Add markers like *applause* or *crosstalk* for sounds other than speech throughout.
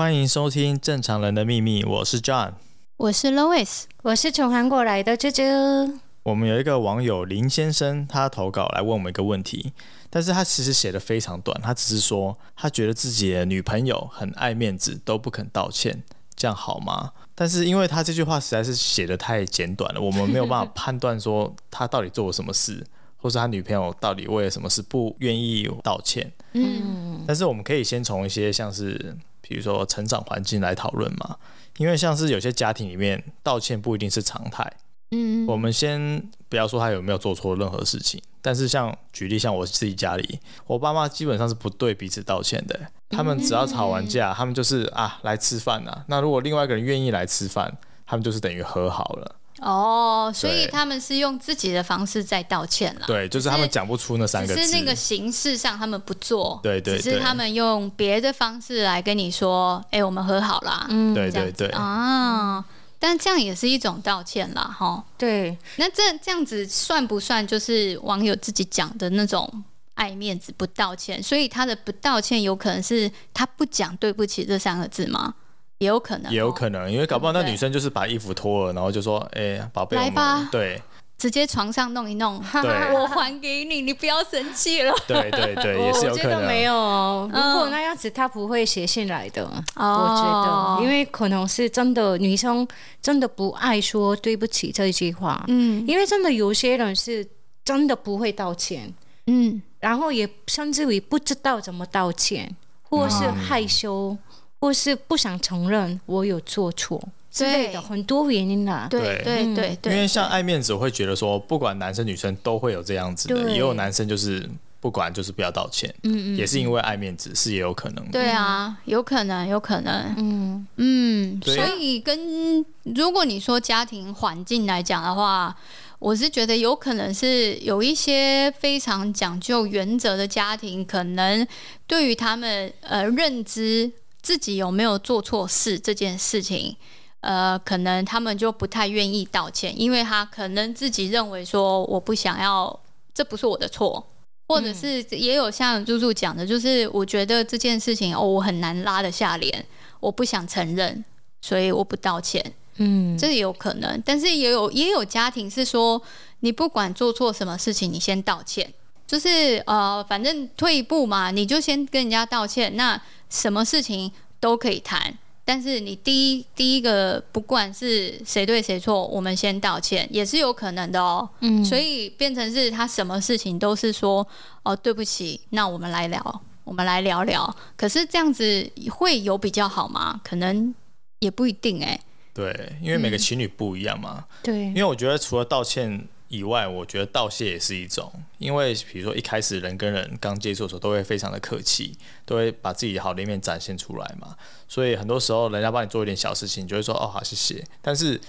欢迎收听《正常人的秘密》，我是 John，我是 Lois，我是从韩国来的啾啾。我们有一个网友林先生，他投稿来问我们一个问题，但是他其实写的非常短，他只是说他觉得自己的女朋友很爱面子，都不肯道歉，这样好吗？但是因为他这句话实在是写的太简短了，我们没有办法判断说他到底做了什么事。*laughs* 或是他女朋友到底为了什么事不愿意道歉？嗯，但是我们可以先从一些像是，比如说成长环境来讨论嘛。因为像是有些家庭里面道歉不一定是常态。嗯，我们先不要说他有没有做错任何事情，但是像举例像我自己家里，我爸妈基本上是不对彼此道歉的。他们只要吵完架，他们就是啊来吃饭呐。那如果另外一个人愿意来吃饭，他们就是等于和好了。哦，所以他们是用自己的方式在道歉了。对，就是他们讲不出那三个字。只是那个形式上他们不做，对对，只是他们用别的方式来跟你说，哎，我们和好啦。嗯，对对对。啊，但这样也是一种道歉啦，哈。对，那这这样子算不算就是网友自己讲的那种爱面子不道歉？所以他的不道歉有可能是他不讲对不起这三个字吗？也有可能，也有可能，因为搞不好那女生就是把衣服脱了，然后就说：“哎、欸，宝贝，来吧。”对，直接床上弄一弄，对，*laughs* 我还给你，你不要生气了。*laughs* 对对对，也是有可能。我觉得没有，如果那样子，他不会写信来的。嗯、我觉得，因为可能是真的，女生真的不爱说对不起这一句话。嗯，因为真的有些人是真的不会道歉，嗯，然后也甚至于不知道怎么道歉，或是害羞。嗯或是不想承认我有做错之类的很多原因啦。对对对对，因为像爱面子，我会觉得说，不管男生女生都会有这样子的，也有男生就是不管就是不要道歉，嗯嗯，也是因为爱面子，是也有可能的。对啊，有可能，有可能，嗯嗯。所以跟如果你说家庭环境来讲的话，我是觉得有可能是有一些非常讲究原则的家庭，可能对于他们呃认知。自己有没有做错事这件事情，呃，可能他们就不太愿意道歉，因为他可能自己认为说我不想要，这不是我的错，或者是也有像猪猪讲的，就是我觉得这件事情哦，我很难拉得下脸，我不想承认，所以我不道歉。嗯，这也有可能，但是也有也有家庭是说，你不管做错什么事情，你先道歉，就是呃，反正退一步嘛，你就先跟人家道歉，那。什么事情都可以谈，但是你第一第一个，不管是谁对谁错，我们先道歉也是有可能的哦。嗯，所以变成是他什么事情都是说哦，对不起，那我们来聊，我们来聊聊。可是这样子会有比较好吗？可能也不一定哎。对，因为每个情侣不一样嘛。嗯，对，因为我觉得除了道歉。以外，我觉得道谢也是一种，因为比如说一开始人跟人刚接触的时候，都会非常的客气，都会把自己好的一面展现出来嘛。所以很多时候，人家帮你做一点小事情，你就会说哦好谢谢。但是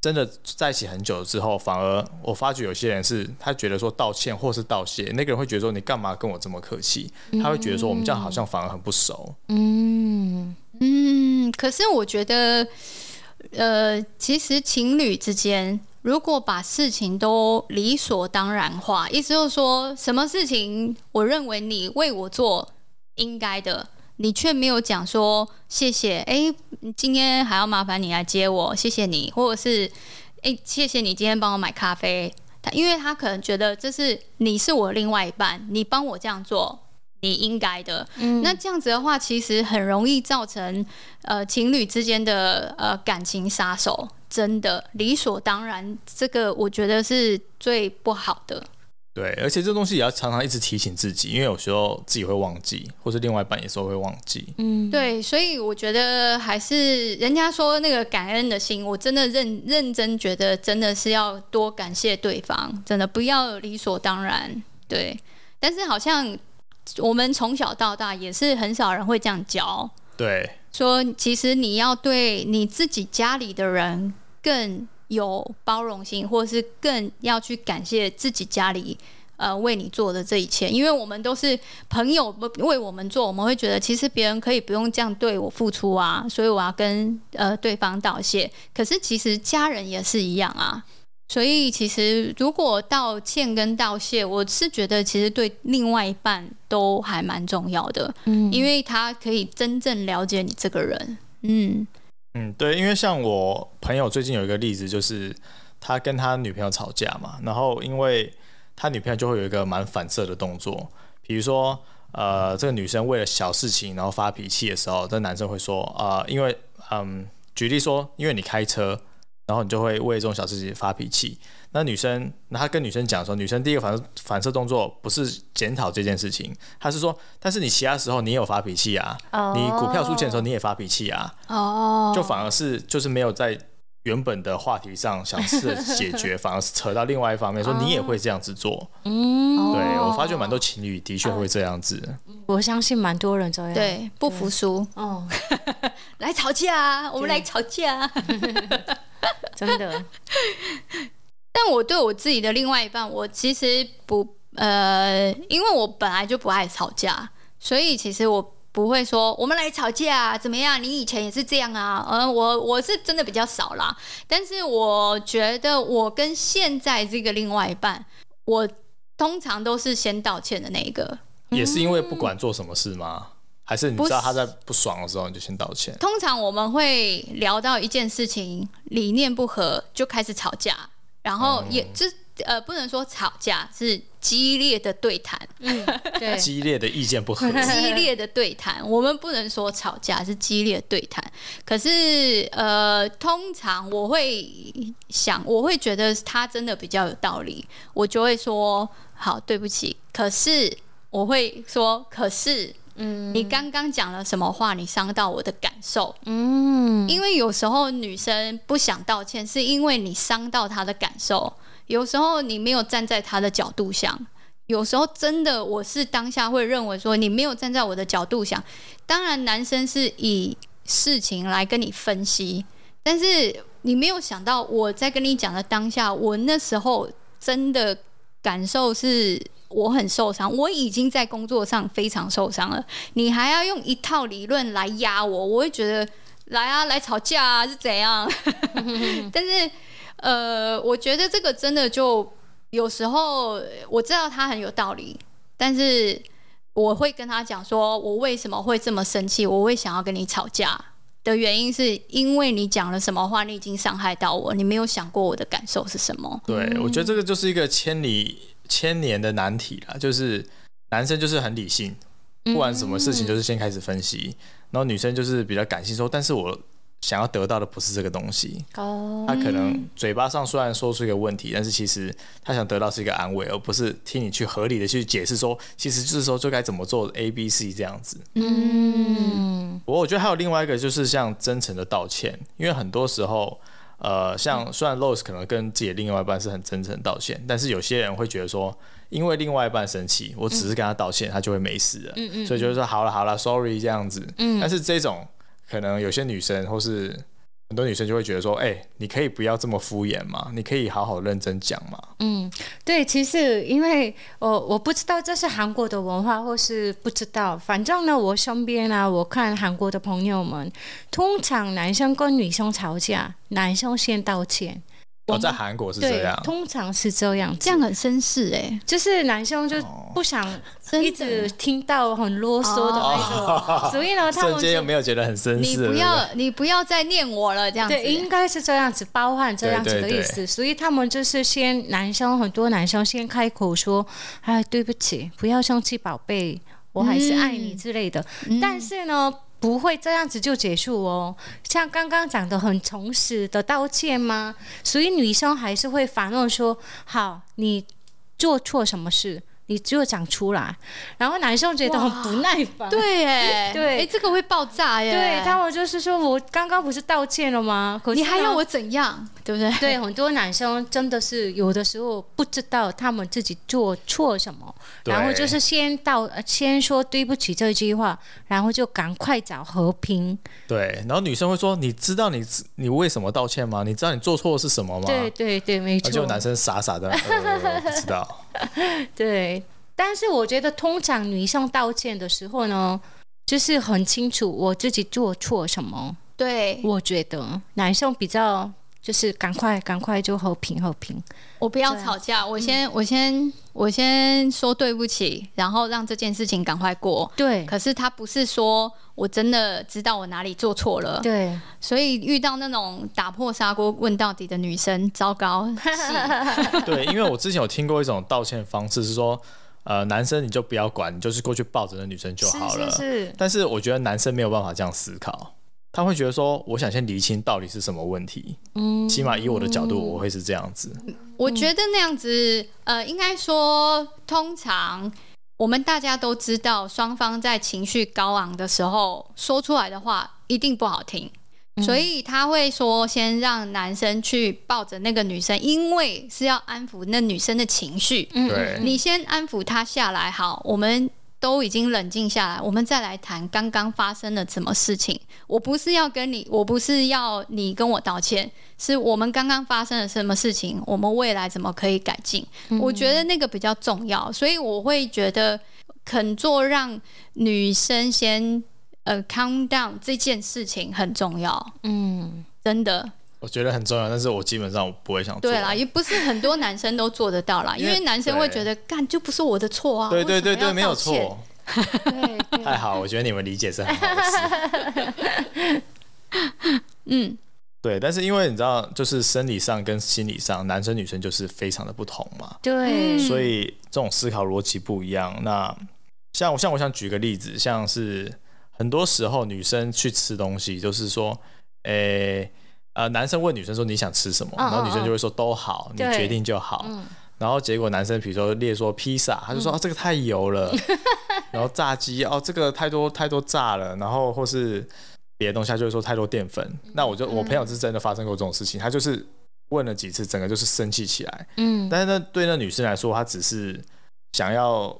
真的在一起很久之后，反而我发觉有些人是他觉得说道歉或是道谢，那个人会觉得说你干嘛跟我这么客气？他会觉得说我们这样好像反而很不熟。嗯嗯，可是我觉得，呃，其实情侣之间。如果把事情都理所当然化，意思就是说，什么事情我认为你为我做应该的，你却没有讲说谢谢，哎，今天还要麻烦你来接我，谢谢你，或者是哎，谢谢你今天帮我买咖啡。他因为他可能觉得这是你是我另外一半，你帮我这样做，你应该的。嗯，那这样子的话，其实很容易造成呃情侣之间的呃感情杀手。真的理所当然，这个我觉得是最不好的。对，而且这东西也要常常一直提醒自己，因为有时候自己会忘记，或是另外一半也是会忘记。嗯，对，所以我觉得还是人家说那个感恩的心，我真的认认真觉得真的是要多感谢对方，真的不要理所当然。对，但是好像我们从小到大也是很少人会这样教。对，说其实你要对你自己家里的人。更有包容心，或是更要去感谢自己家里呃为你做的这一切，因为我们都是朋友为我们做，我们会觉得其实别人可以不用这样对我付出啊，所以我要跟呃对方道谢。可是其实家人也是一样啊，所以其实如果道歉跟道谢，我是觉得其实对另外一半都还蛮重要的，嗯，因为他可以真正了解你这个人，嗯嗯，对，因为像我朋友最近有一个例子，就是他跟他女朋友吵架嘛，然后因为他女朋友就会有一个蛮反射的动作，比如说呃，这个女生为了小事情然后发脾气的时候，这男生会说啊、因为嗯，举例说，因为你开车。然后你就会为这种小事情发脾气。那女生，那她跟女生讲说，女生第一个反射反射动作不是检讨这件事情，她是说，但是你其他时候你也有发脾气啊，oh. 你股票输钱的时候你也发脾气啊，哦，oh. 就反而是就是没有在原本的话题上想试着解决，*laughs* 反而是扯到另外一方面，说你也会这样子做。嗯，oh. 对，我发觉蛮多情侣的确会这样子。Oh. 我相信蛮多人这样，对，不服输哦，*laughs* 来吵架，我们来吵架。*laughs* 真的，但我对我自己的另外一半，我其实不呃，因为我本来就不爱吵架，所以其实我不会说我们来吵架怎么样？你以前也是这样啊？嗯、呃，我我是真的比较少啦。但是我觉得我跟现在这个另外一半，我通常都是先道歉的那一个。也是因为不管做什么事吗？嗯还是你知道他在不爽的时候，你就先道歉。通常我们会聊到一件事情，理念不合就开始吵架，然后也就、嗯、呃不能说吵架，是激烈的对谈。嗯，对，*laughs* 激烈的意见不合，激烈的对谈，我们不能说吵架，是激烈的对谈。可是呃，通常我会想，我会觉得他真的比较有道理，我就会说好，对不起。可是我会说，可是。嗯，你刚刚讲了什么话？你伤到我的感受。嗯，因为有时候女生不想道歉，是因为你伤到她的感受。有时候你没有站在她的角度想，有时候真的我是当下会认为说你没有站在我的角度想。当然，男生是以事情来跟你分析，但是你没有想到我在跟你讲的当下，我那时候真的感受是。我很受伤，我已经在工作上非常受伤了。你还要用一套理论来压我，我会觉得来啊，来吵架啊，是怎样？*laughs* 但是，呃，我觉得这个真的就有时候我知道他很有道理，但是我会跟他讲说，我为什么会这么生气，我会想要跟你吵架的原因，是因为你讲了什么话，你已经伤害到我，你没有想过我的感受是什么。对，我觉得这个就是一个千里。千年的难题啦，就是男生就是很理性，不管什么事情就是先开始分析，嗯、然后女生就是比较感性说，但是我想要得到的不是这个东西。哦，他可能嘴巴上虽然说出一个问题，但是其实他想得到是一个安慰，而不是听你去合理的去解释说，其实就是说就该怎么做 A B C 这样子。嗯，我我觉得还有另外一个就是像真诚的道歉，因为很多时候。呃，像虽然 Rose 可能跟自己的另外一半是很真诚道歉，但是有些人会觉得说，因为另外一半生气，我只是跟他道歉，嗯、他就会没事了，嗯嗯，所以就是说好了好了，Sorry 这样子，嗯，但是这种可能有些女生或是。很多女生就会觉得说：“哎、你可以不要这么敷衍嘛，你可以好好认真讲嘛。”嗯，对，其实因为我我不知道这是韩国的文化，或是不知道，反正呢，我身边啊，我看韩国的朋友们，通常男生跟女生吵架，男生先道歉。我在韩国是这样，通常是这样，这样很绅士哎，就是男生就不想一直听到很啰嗦的那种，*laughs* 所以呢，他们瞬间又没有觉得很绅士。你不要，你不要再念我了，这样子。对，应该是这样子，包含这样子的意思。所以他们就是先男生，很多男生先开口说：“哎，对不起，不要生气，宝贝，我还是爱你之类的。”但是呢。不会这样子就结束哦，像刚刚讲的很诚实的道歉吗？所以女生还是会反问说：“好，你做错什么事？”你只有讲出来，然后男生觉得很不耐烦。对，哎，*laughs* 对，哎，这个会爆炸耶。对，他们就是说我刚刚不是道歉了吗？可是你还要我怎样？对不对？*laughs* 对，很多男生真的是有的时候不知道他们自己做错什么，然后就是先道先说对不起这句话，然后就赶快找和平。对，然后女生会说：“你知道你你为什么道歉吗？你知道你做错的是什么吗？”对对对，没错。就男生傻傻的，呃、不知道。*laughs* 对。但是我觉得，通常女生道歉的时候呢，就是很清楚我自己做错什么。对，我觉得男生比较就是赶快赶快就和平和平。我不要吵架，我先、嗯、我先我先说对不起，然后让这件事情赶快过。对，可是他不是说我真的知道我哪里做错了。对，所以遇到那种打破砂锅问到底的女生，糟糕。*laughs* 对，因为我之前有听过一种道歉方式是说。呃，男生你就不要管，你就是过去抱着那女生就好了。是是是。但是我觉得男生没有办法这样思考，他会觉得说，我想先厘清到底是什么问题。嗯。起码以我的角度，我会是这样子。我觉得那样子，呃，应该说，通常我们大家都知道，双方在情绪高昂的时候说出来的话一定不好听。所以他会说，先让男生去抱着那个女生，因为是要安抚那女生的情绪。嗯，你先安抚她下来，好，我们都已经冷静下来，我们再来谈刚刚发生了什么事情。我不是要跟你，我不是要你跟我道歉，是我们刚刚发生了什么事情，我们未来怎么可以改进？我觉得那个比较重要，所以我会觉得肯做让女生先。呃，calm down 这件事情很重要，嗯，真的，我觉得很重要，但是我基本上我不会想做。对啦，也不是很多男生都做得到啦，因为，男生会觉得干就不是我的错啊，对对对对，没有错，对，太好，我觉得你们理解是很好的事。*laughs* 嗯，对，但是因为你知道，就是生理上跟心理上，男生女生就是非常的不同嘛，对，所以这种思考逻辑不一样。那像我像我想举个例子，像是。很多时候，女生去吃东西，就是说，诶、欸，呃，男生问女生说你想吃什么，然后女生就会说都好，你决定就好。然后结果男生比如说列说披萨，他就说哦，这个太油了，*laughs* 然后炸鸡哦，这个太多太多炸了，然后或是别的东西，他就会说太多淀粉。那我就我朋友是真的发生过这种事情，他就是问了几次，整个就是生气起来。嗯，但是呢，对那女生来说，她只是想要。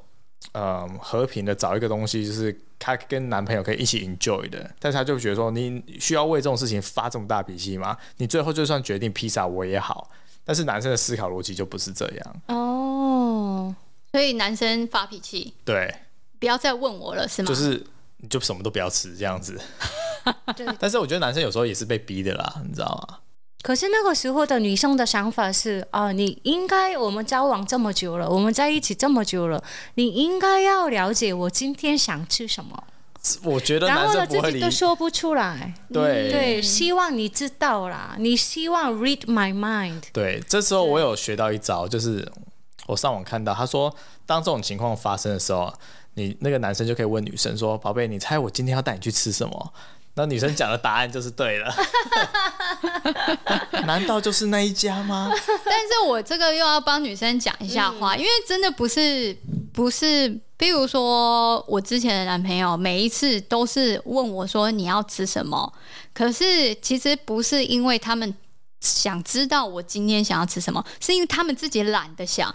嗯，和平的找一个东西，就是她跟男朋友可以一起 enjoy 的，但是她就觉得说，你需要为这种事情发这么大脾气吗？你最后就算决定披萨我也好，但是男生的思考逻辑就不是这样哦，所以男生发脾气，对，不要再问我了，是吗？就是你就什么都不要吃这样子，*laughs* *laughs* 但是我觉得男生有时候也是被逼的啦，你知道吗？可是那个时候的女生的想法是啊，你应该我们交往这么久了，我们在一起这么久了，你应该要了解我今天想吃什么。我觉得男生不会，然后呢，自己都说不出来。对对，希望你知道啦，你希望 read my mind。对，这时候我有学到一招，就是我上网看到他说，当这种情况发生的时候，你那个男生就可以问女生说：“宝贝，你猜我今天要带你去吃什么？”那女生讲的答案就是对了，*laughs* 难道就是那一家吗？*laughs* 但是我这个又要帮女生讲一下话，因为真的不是不是，比如说我之前的男朋友，每一次都是问我说你要吃什么，可是其实不是因为他们想知道我今天想要吃什么，是因为他们自己懒得想。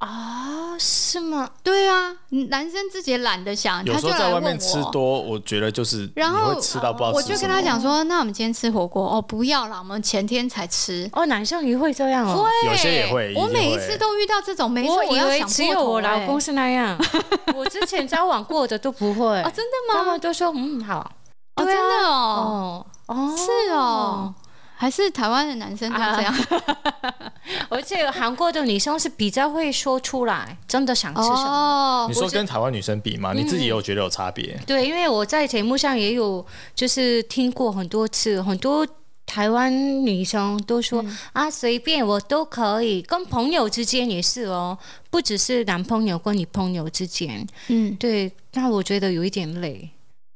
啊，是吗？对啊，男生自己懒得想，有时候在外面吃多，我觉得就是然后会吃到不知道。我就跟他讲说，那我们今天吃火锅哦，不要了，我们前天才吃。哦，男生也会这样哦，会，有些也会。我每一次都遇到这种，没错，我以为只有我老公是那样。*laughs* 我之前交往过的都不会啊，*laughs* 真的吗？他们都说嗯好，哦，真的哦，哦，是哦。还是台湾的男生都这样，啊、*laughs* 而且韩国的女生是比较会说出来，真的想吃什么。哦、你说跟台湾女生比吗？你自己有觉得有差别？嗯、对，因为我在节目上也有就是听过很多次，很多台湾女生都说、嗯、啊，随便我都可以，跟朋友之间也是哦，不只是男朋友跟女朋友之间。嗯，对，那我觉得有一点累。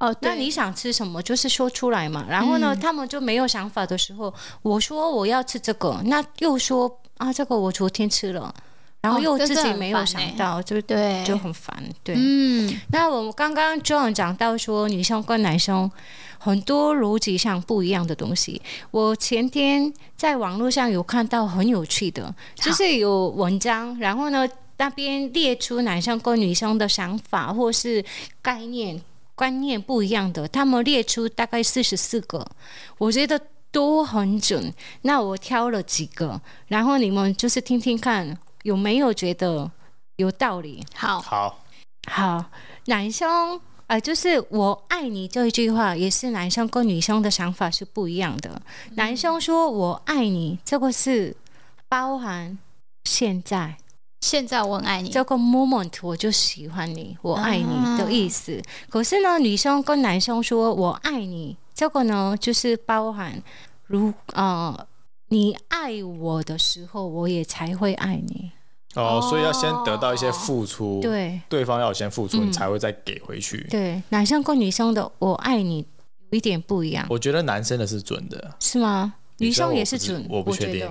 哦，那你想吃什么，就是说出来嘛。然后呢，嗯、他们就没有想法的时候，我说我要吃这个，那又说啊，这个我昨天吃了，然后又自己没有想到，哦欸、就对，就很烦。对，嗯。那我们刚刚 John 讲到说，女生跟男生很多逻辑上不一样的东西。我前天在网络上有看到很有趣的，就是有文章，然后呢，那边列出男生跟女生的想法或是概念。观念不一样的，他们列出大概四十四个，我觉得都很准。那我挑了几个，然后你们就是听听看有没有觉得有道理。好，好，好，男生呃，就是我爱你这一句话，也是男生跟女生的想法是不一样的。嗯、男生说我爱你，这个是包含现在，现在我很爱你，这个 moment 我就喜欢你，我爱你的意思。啊、可是呢，女生跟男生说我爱你，这个呢就是包含如呃，你爱我的时候，我也才会爱你。哦，所以要先得到一些付出，对，对方要先付出，你才会再给回去。对，男生跟女生的“我爱你”有一点不一样。我觉得男生的是准的，是吗？女生也是准，我不确定。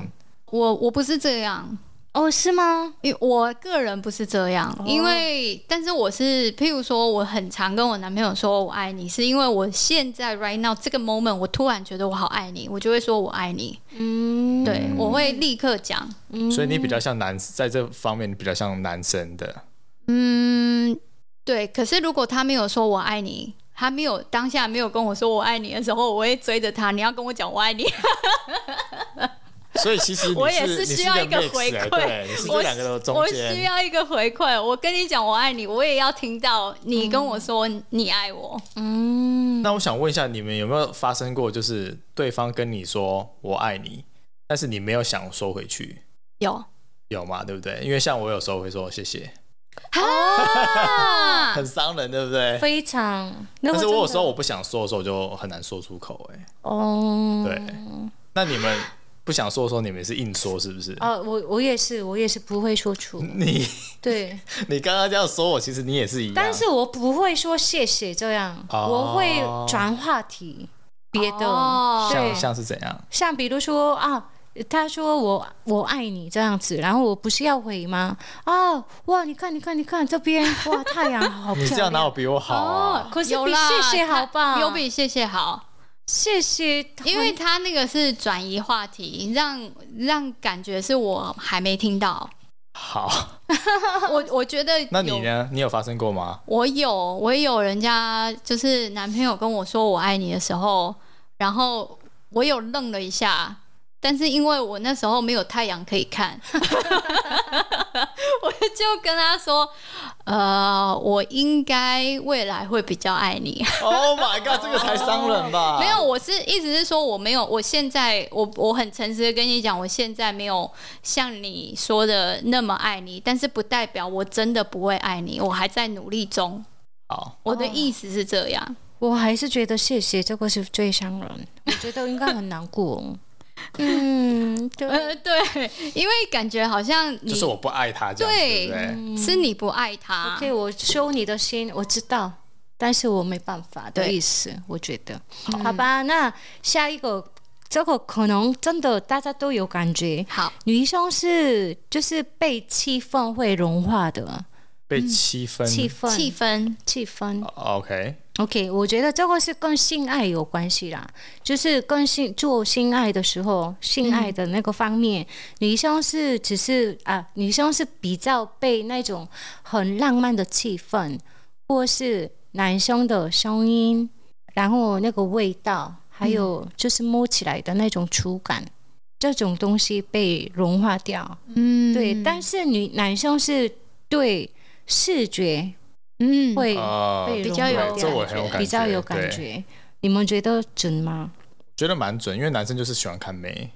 我我不是这样。哦，是吗？因我个人不是这样，因为但是我是，譬如说，我很常跟我男朋友说我爱你，是因为我现在 right now 这个 moment，我突然觉得我好爱你，我就会说我爱你。嗯，对，我会立刻讲。嗯，所以你比较像男，在这方面你比较像男生的。嗯，对。可是如果他没有说我爱你，他没有当下没有跟我说我爱你的时候，我会追着他，你要跟我讲我爱你。*laughs* 所以其实我也是需要一个回馈，对，你是这两个的中间。我需要一个回馈，我跟你讲我爱你，我也要听到你跟我说你爱我。嗯，那我想问一下，你们有没有发生过，就是对方跟你说我爱你，但是你没有想说回去？有，有嘛？对不对？因为像我有时候会说谢谢，啊，*laughs* 很伤人，对不对？非常。但是我有时候我不想说的时候，就很难说出口。哎，哦，对，那你们。不想说的时候，你们是硬说是不是？啊，我我也是，我也是不会说出。*laughs* 你对，*laughs* 你刚刚这样说我，其实你也是一样。但是我不会说谢谢这样，哦、我会转话题，别的。像像是怎样？像比如说啊，他说我我爱你这样子，然后我不是要回吗？啊，哇，你看你看你看这边，*laughs* 哇，太阳好漂亮。你这样哪有比我好啊？哦、可是比谢谢好吧？有比谢谢好。谢谢，因为他那个是转移话题，让让感觉是我还没听到。好，*laughs* 我我觉得，那你呢？你有发生过吗？我有，我也有人家就是男朋友跟我说我爱你的时候，然后我有愣了一下。但是因为我那时候没有太阳可以看，*laughs* 我就跟他说：“呃，我应该未来会比较爱你。” Oh my god，这个才伤人吧？*laughs* 没有，我是意思是说我没有，我现在我我很诚实的跟你讲，我现在没有像你说的那么爱你，但是不代表我真的不会爱你，我还在努力中。好，我的意思是这样，我还是觉得谢谢这个是最伤人，我觉得应该很难过。*laughs* 嗯，对、呃、对，因为感觉好像就是我不爱他这样，对，对对是你不爱他。OK，我收你的心，我知道，但是我没办法的意思，我觉得，好，好吧。那下一个，这个可能真的大家都有感觉。好，女生是就是被气氛会融化的，被气氛、气氛、气氛、气氛。OK。OK，我觉得这个是跟性爱有关系啦，就是跟性做性爱的时候，性爱的那个方面，嗯、女生是只是啊，女生是比较被那种很浪漫的气氛，或是男生的声音，然后那个味道，还有就是摸起来的那种触感，嗯、这种东西被融化掉。嗯，对，但是女男生是对视觉。嗯，会比较有感觉，比较有感觉。你们觉得准吗？觉得蛮准，因为男生就是喜欢看美。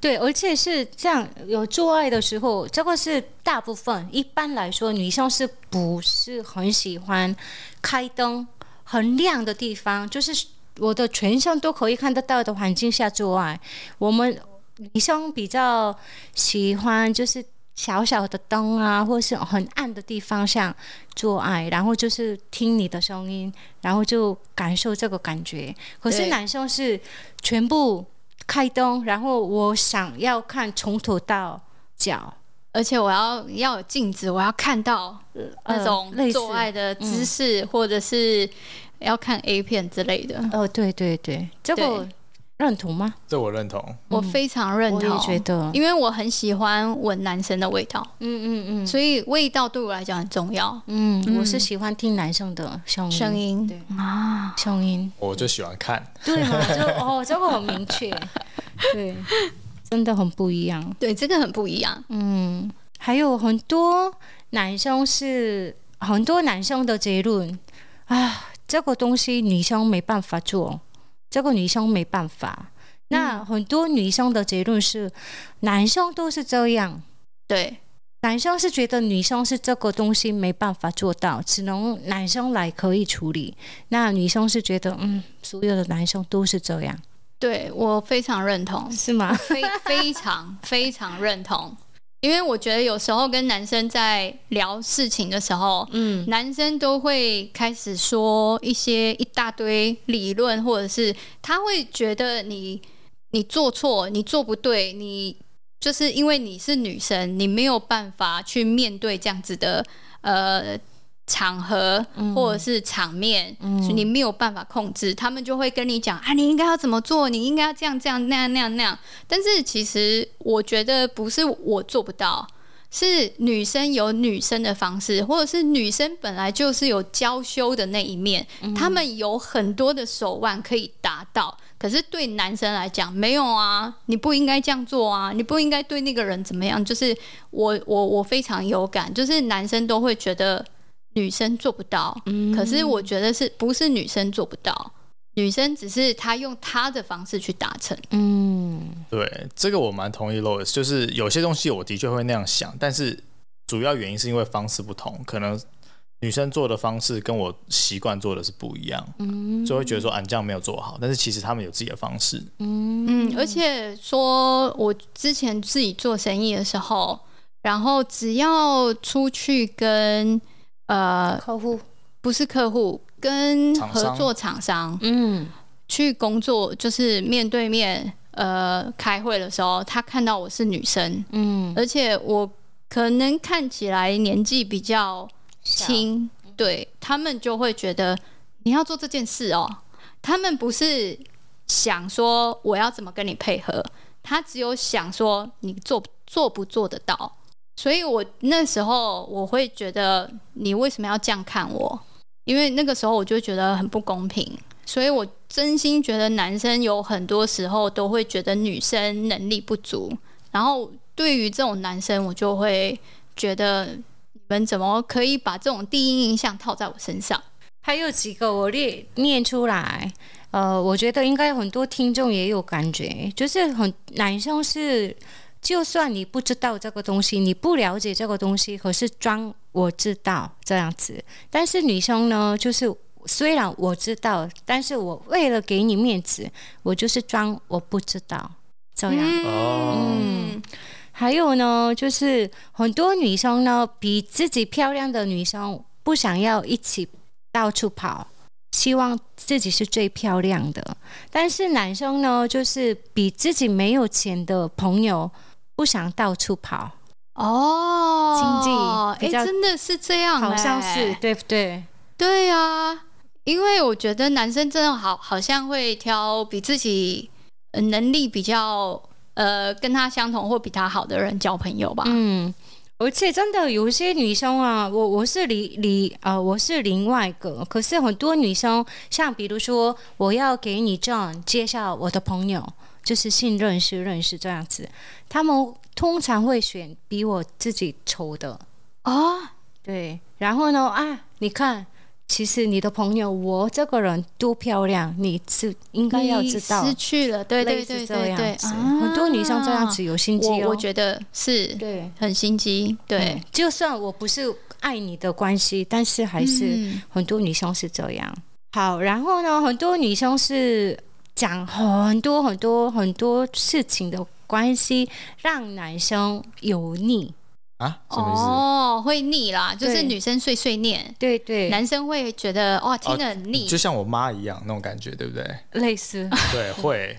对，而且是这样，有做爱的时候，这个是大部分。一般来说，女生是不是很喜欢开灯很亮的地方？就是我的全身都可以看得到的环境下做爱。我们女生比较喜欢就是。小小的灯啊，或是很暗的地方上做爱，然后就是听你的声音，然后就感受这个感觉。可是男生是全部开灯，然后我想要看从头到脚，而且我要要有镜子，我要看到那种做爱的姿势，呃、或者是要看 A 片之类的。哦，对对对，这个。认同吗？这我认同，我非常认同。我也觉得，因为我很喜欢闻男生的味道。嗯嗯嗯，所以味道对我来讲很重要。嗯，我是喜欢听男生的声音。声音对啊，声音。我就喜欢看。对嘛？*laughs* 就哦，这个很明确。*laughs* 对，真的很不一样。对，这个很不一样。嗯，还有很多男生是很多男生的结论。啊，这个东西女生没办法做，这个女生没办法。那很多女生的结论是，男生都是这样，对，男生是觉得女生是这个东西没办法做到，只能男生来可以处理。那女生是觉得，嗯，所有的男生都是这样。对，我非常认同，是吗？非非常非常认同，因为我觉得有时候跟男生在聊事情的时候，嗯，男生都会开始说一些一大堆理论，或者是他会觉得你。你做错，你做不对，你就是因为你是女生，你没有办法去面对这样子的呃场合或者是场面，嗯、所以你没有办法控制，他们就会跟你讲啊，你应该要怎么做，你应该要这样这样那样那样那样。但是其实我觉得不是我做不到，是女生有女生的方式，或者是女生本来就是有娇羞的那一面，嗯、他们有很多的手腕可以达到。可是对男生来讲，没有啊，你不应该这样做啊，你不应该对那个人怎么样。就是我我我非常有感，就是男生都会觉得女生做不到，嗯，可是我觉得是不是女生做不到，女生只是她用她的方式去达成。嗯，对，这个我蛮同意 Lois，就是有些东西我的确会那样想，但是主要原因是因为方式不同，可能。女生做的方式跟我习惯做的是不一样，嗯，就会觉得说俺这样没有做好，但是其实他们有自己的方式，嗯嗯，而且说我之前自己做生意的时候，然后只要出去跟呃客户，不是客户，跟合作厂商，嗯，去工作，就是面对面呃开会的时候，他看到我是女生，嗯，而且我可能看起来年纪比较。轻，对，他们就会觉得你要做这件事哦。他们不是想说我要怎么跟你配合，他只有想说你做做不做得到。所以我那时候我会觉得你为什么要这样看我？因为那个时候我就觉得很不公平。所以我真心觉得男生有很多时候都会觉得女生能力不足，然后对于这种男生，我就会觉得你。们怎么可以把这种第一印象套在我身上？还有几个我列念出来，呃，我觉得应该很多听众也有感觉，就是很男生是，就算你不知道这个东西，你不了解这个东西，可是装我知道这样子。但是女生呢，就是虽然我知道，但是我为了给你面子，我就是装我不知道这样。嗯。嗯还有呢，就是很多女生呢，比自己漂亮的女生不想要一起到处跑，希望自己是最漂亮的。但是男生呢，就是比自己没有钱的朋友不想到处跑。哦，经济哎，真的是这样，好像是对不对？对啊，因为我觉得男生真的好，好像会挑比自己能力比较。呃，跟他相同或比他好的人交朋友吧。嗯，而且真的有一些女生啊，我我是里里呃，我是另外一个，可是很多女生，像比如说，我要给你这样介绍我的朋友，就是信认识认识这样子，他们通常会选比我自己丑的啊、哦，对，然后呢，啊，你看。其实你的朋友，我这个人多漂亮，你是应该要知道。失去了，对对对对对，对、啊，很多女生这样子有心机哦。我，我觉得是，对，很心机。对、嗯，就算我不是爱你的关系，但是还是很多女生是这样。嗯、好，然后呢，很多女生是讲很多很多很多事情的关系，让男生油腻。啊，什么意思？哦，会腻啦，就是女生碎碎念，对对，男生会觉得哇，听得很腻，哦，就像我妈一样那种感觉，对不对？类似，对，会。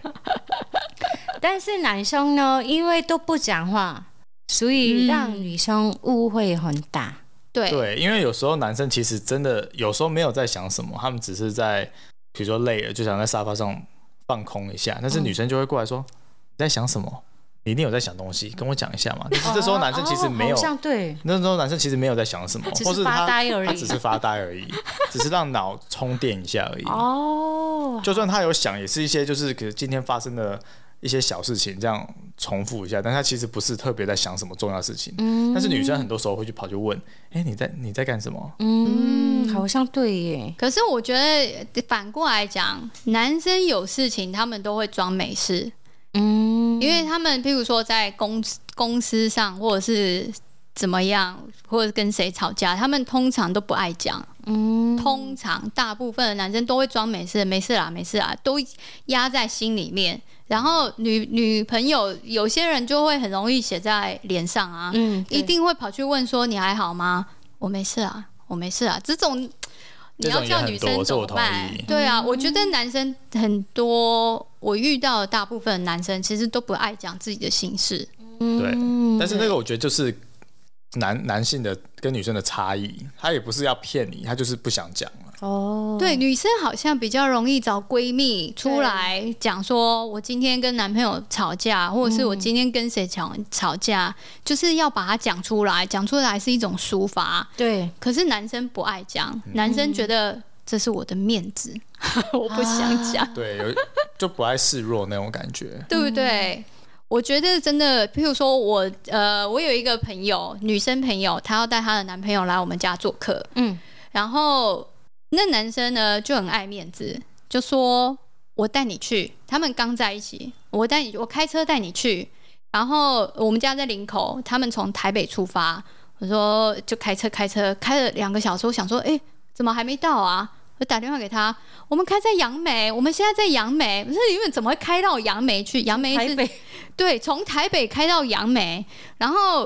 *laughs* 但是男生呢，因为都不讲话，所以让女生误会很大。嗯、对对，因为有时候男生其实真的有时候没有在想什么，他们只是在，比如说累了，就想在沙发上放空一下，但是女生就会过来说，嗯、你在想什么？你一定有在想东西，跟我讲一下嘛。但是这时候男生其实没有，那时候男生其实没有在想什么，或是发呆而已，他只是发呆而已，*laughs* 只是让脑充电一下而已。哦，就算他有想，也是一些就是可今天发生的一些小事情这样重复一下，但他其实不是特别在想什么重要事情。嗯，但是女生很多时候会去跑去问，哎、欸，你在你在干什么？嗯，好像对耶。可是我觉得反过来讲，男生有事情他们都会装没事。嗯，因为他们譬如说在公公司上或者是。怎么样，或者跟谁吵架，他们通常都不爱讲。嗯，通常大部分的男生都会装没事，没事啦，没事啦，都压在心里面。然后女女朋友有些人就会很容易写在脸上啊，嗯，一定会跑去问说你还好吗？我没事啊，我没事啊。这种你要叫女生怎么办？对啊，我觉得男生很多，我遇到的大部分的男生其实都不爱讲自己的心事。对，但是那个我觉得就是。男男性的跟女生的差异，他也不是要骗你，他就是不想讲了。哦，对，女生好像比较容易找闺蜜出来讲，说我今天跟男朋友吵架，或者是我今天跟谁吵吵架，就是要把它讲出来，讲出来是一种抒发。对，可是男生不爱讲，男生觉得这是我的面子，*laughs* 我不想讲。对，有就不爱示弱那种感觉，对不对？我觉得真的，譬如说我，呃，我有一个朋友，女生朋友，她要带她的男朋友来我们家做客，嗯，然后那男生呢就很爱面子，就说我带你去，他们刚在一起，我带你，我开车带你去，然后我们家在林口，他们从台北出发，我说就开车开车开了两个小时，我想说，哎，怎么还没到啊？我打电话给他，我们开在杨梅，我们现在在杨梅。我说你们怎么会开到杨梅去？杨梅是，对，从台北开到杨梅。然后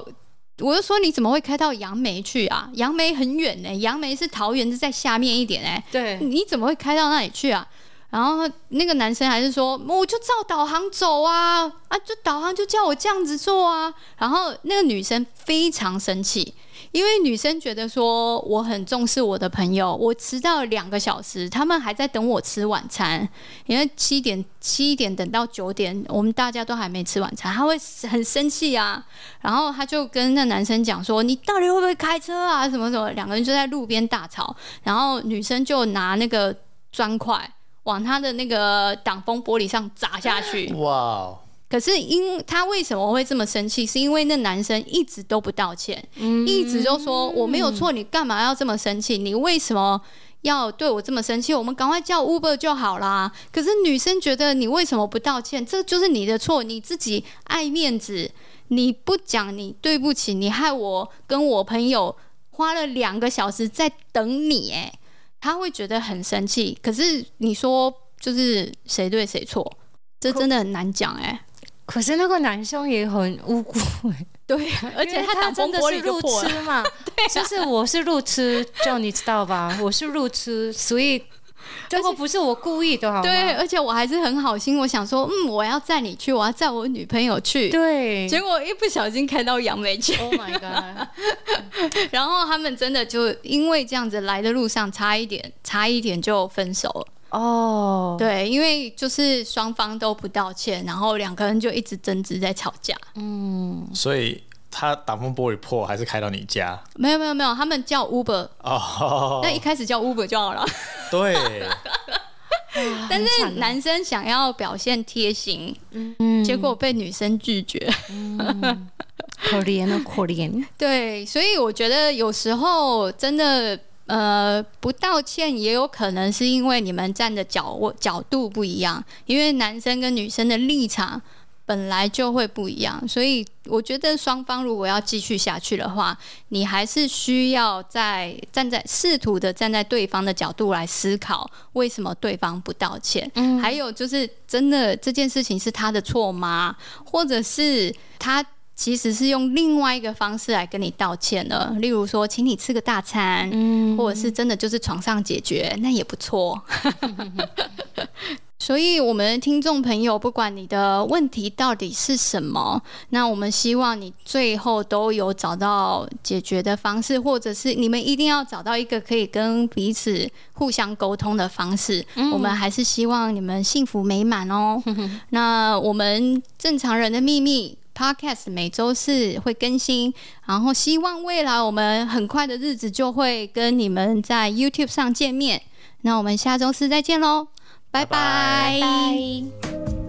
我就说，你怎么会开到杨梅去啊？杨梅很远呢，杨梅是桃园，是在下面一点哎。对，你怎么会开到那里去啊？然后那个男生还是说，我就照导航走啊，啊，就导航就叫我这样子做啊。然后那个女生非常生气。因为女生觉得说我很重视我的朋友，我迟到两个小时，他们还在等我吃晚餐。因为七点七点等到九点，我们大家都还没吃晚餐，他会很生气啊。然后他就跟那男生讲说：“你到底会不会开车啊？什么什么？”两个人就在路边大吵。然后女生就拿那个砖块往他的那个挡风玻璃上砸下去。哇！可是，因他为什么会这么生气？是因为那男生一直都不道歉，嗯、一直就说我没有错，你干嘛要这么生气？你为什么要对我这么生气？我们赶快叫 Uber 就好啦。可是女生觉得你为什么不道歉？这就是你的错，你自己爱面子，你不讲你对不起，你害我跟我朋友花了两个小时在等你，哎，他会觉得很生气。可是你说就是谁对谁错？这真的很难讲，哎。可是那个男生也很无辜，*laughs* 对，而且他真的是路痴嘛，*laughs* 对啊、就是我是路痴，就你知道吧？*laughs* 我是路痴，所以这个不是我故意的？对，而且我还是很好心，我想说，嗯，我要载你去，我要载我女朋友去，对，结果一不小心开到杨梅去，Oh my god！然后他们真的就因为这样子来的路上差一点，差一点就分手了。哦，oh. 对，因为就是双方都不道歉，然后两个人就一直争执在吵架。嗯，所以他挡风玻璃破还是开到你家？没有没有没有，他们叫 Uber。哦，*laughs* 那一开始叫 Uber 就好了。*laughs* 对。但是男生想要表现贴心，嗯，结果被女生拒绝。*laughs* 嗯、可怜啊，可怜。对，所以我觉得有时候真的。呃，不道歉也有可能是因为你们站的角角度不一样，因为男生跟女生的立场本来就会不一样，所以我觉得双方如果要继续下去的话，你还是需要在站在试图的站在对方的角度来思考，为什么对方不道歉？嗯，还有就是真的这件事情是他的错吗？或者是他？其实是用另外一个方式来跟你道歉的，例如说请你吃个大餐，嗯，或者是真的就是床上解决，那也不错。*laughs* 所以，我们听众朋友，不管你的问题到底是什么，那我们希望你最后都有找到解决的方式，或者是你们一定要找到一个可以跟彼此互相沟通的方式。嗯，我们还是希望你们幸福美满哦。*laughs* 那我们正常人的秘密。Podcast 每周四会更新，然后希望未来我们很快的日子就会跟你们在 YouTube 上见面。那我们下周四再见喽，拜拜。